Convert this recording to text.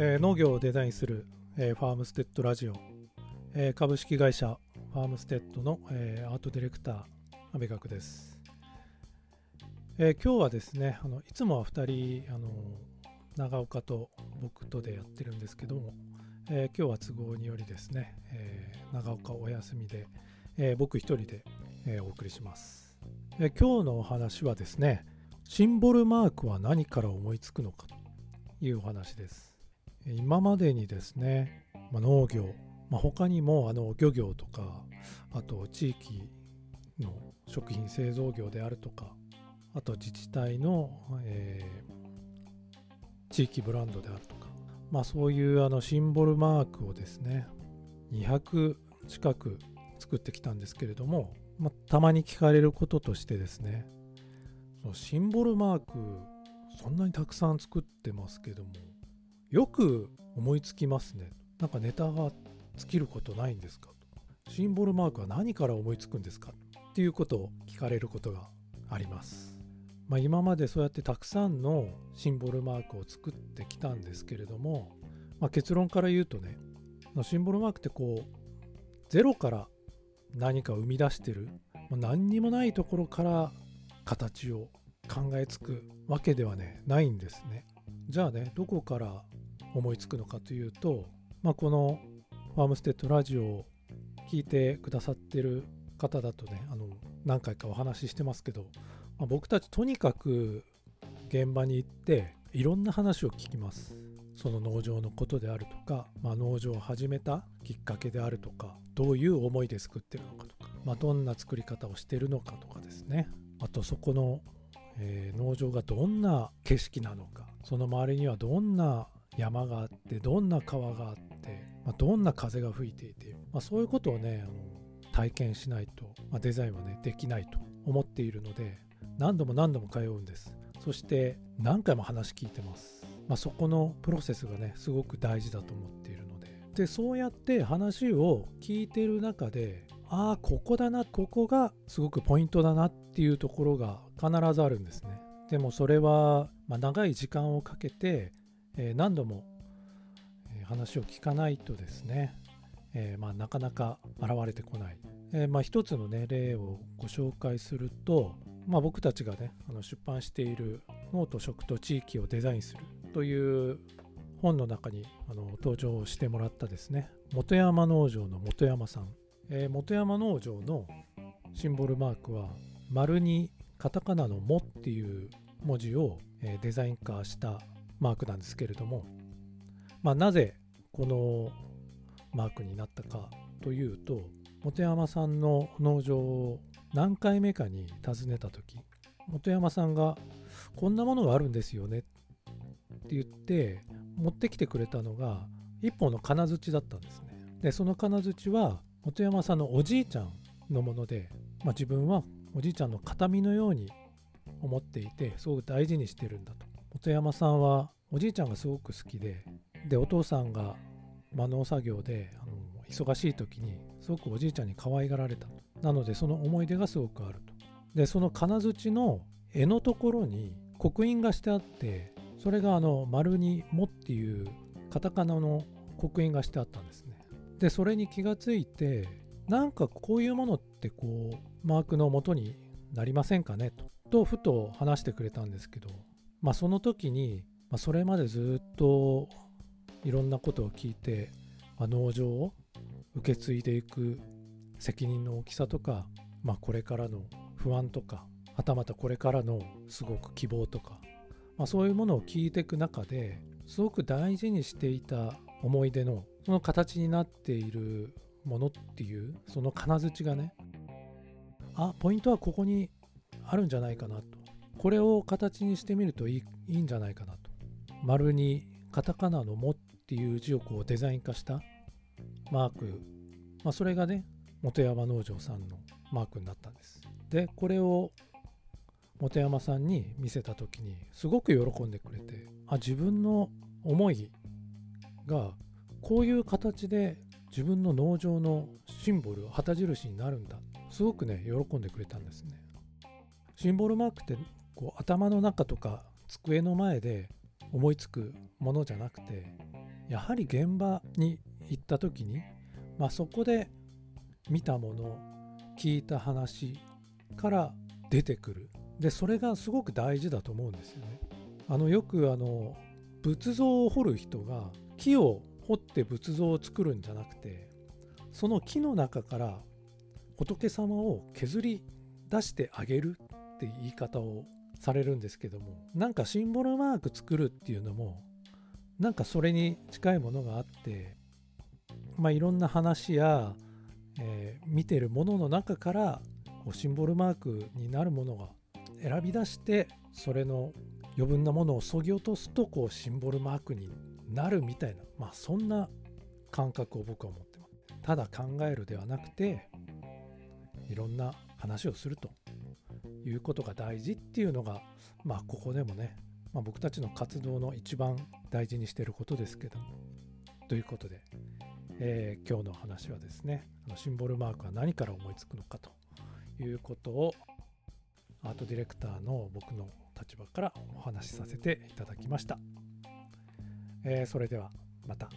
えー農業をデザインする、えーファームステッドラジオ、えー株式会社ファームステッドの、えーアートディレクター阿部学です、え今日はですねあのいつもは2人あの長岡と僕とでやってるんですけども、えー今日は都合によりですね、えー長岡お休みで、えー僕一人で、えーお送りします、えー今日のお話はですねシンボルマークは何から思いつくのかというお話です。今までにですね、まあ、農業、まあ、他にもあの漁業とかあと地域の食品製造業であるとかあと自治体の、えー地域ブランドであるとか、まあ、そういうあのシンボルマークをですね200近く作ってきたんですけれども、まあ、たまに聞かれることとしてですねシンボルマークそんなにたくさん作ってますけどもよく思いつきますね。なんかネタが尽きることないんですか？とシンボルマークは何から思いつくんですか？っていうことを聞かれることがあります、まあ、今までそうやってたくさんのシンボルマークを作ってきたんですけれども、まあ、結論から言うとねシンボルマークってこうゼロから何か生み出してる何にもないところから形を考えつくわけではねないんですね。じゃあねどこから思いつくのかというと、まあ、このファームステッドラジオを聞いてくださってる方だとねあの何回かお話ししてますけど、まあ僕たちとにかく現場に行っていろんな話を聞きます。その農場のことであるとか、まあ、農場を始めたきっかけであるとかどういう思いで作ってるのかとか、まあ、どんな作り方をしてるのかとかですね。あとそこの、えー農場がどんな景色なのかその周りにはどんな山があってどんな川があって、まあ、どんな風が吹いていて、まあ、そういうことをねあの体験しないと、まあ、デザインはねできないと思っているので何度も何度も通うんです。そして何回も話聞いてます、ま、そこのプロセスがねすごく大事だと思っているので。でそうやって話を聞いてる中でああここだなここがすごくポイントだなっていうところが必ずあるんですね。でもそれは、まあ、長い時間をかけて、え何度も、話を聞かないとですね、えまあ、なかなか現れてこない、えまあ、一つの、ね、例をご紹介すると、まあ、僕たちがねあの出版している「脳と食と地域をデザインする」という本の中にあの登場してもらったですね本山農場の本山さん、えー本山農場のシンボルマークは丸にカタカナの「も」っていう文字を、えデザイン化したマークなんですけれども、まあ、なぜこのマークになったかというと本山さんの農場を何回目かに訪ねた時本山さんが「こんなものがあるんですよね」って言って持ってきてくれたのが一本の金槌だったんですね。でその金槌は本山さんのおじいちゃんのもので、まあ、自分はおじいちゃんの形見のように思っていてすごく大事にしてるんだと。本山さんはおじいちゃんがすごく好きででお父さんが、まあ、農作業であの忙しい時にすごくおじいちゃんに可愛がられたなのでその思い出がすごくあると。でその金槌の柄のところに刻印がしてあってそれがあの丸に「も」っていうカタカナの刻印がしてあったんですね。でそれに気がついてなんかこういうものってこうマークの元になりませんかねととふと話してくれたんですけどまあその時に、まあ、それまでずっといろんなことを聞いて、まあ、農場を受け継いでいく責任の大きさとか、まあ、これからの不安とかはたまたこれからのすごく希望とか、まあ、そういうものを聞いていく中ですごく大事にしていた思い出のその形になっているものっていうその金槌がねあポイントはここにあるんじゃないかなと。これを形にしてみるといいいいんじゃないかなと。丸にカタカナの「も」っていう字をこうデザイン化したマーク、まあ、それがね本山農場さんのマークになったんです。でこれを本山さんに見せた時にすごく喜んでくれてあ自分の思いがこういう形で自分の農場のシンボル旗印になるんだ。すごくね喜んでくれたんですね。シンボルマークってこう頭の中とか机の前で思いつくものじゃなくてやはり現場に行った時に、まあ、そこで見たもの聞いた話から出てくるでそれがすごく大事だと思うんですよね。あのよくあの仏像を彫る人が木を掘って仏像を作るんじゃなくてその木の中から仏様を削り出してあげるって言い方をされるんですけどもなんかシンボルマーク作るっていうのもなんかそれに近いものがあってまあいろんな話や、えー、見てるものの中からシンボルマークになるものが選び出してそれの余分なものをそぎ落とすとこうシンボルマークになるみたいなまあそんな感覚を僕は持ってます。ただ考えるではなくていろんな話をすると。いうことが大事っていうのがまあここでもね、まあ、僕たちの活動の一番大事にしてることですけどということで、えー、今日の話はですねあのシンボルマークは何から思いつくのかということをアートディレクターの僕の立場からお話しさせていただきました。えー、それではまた。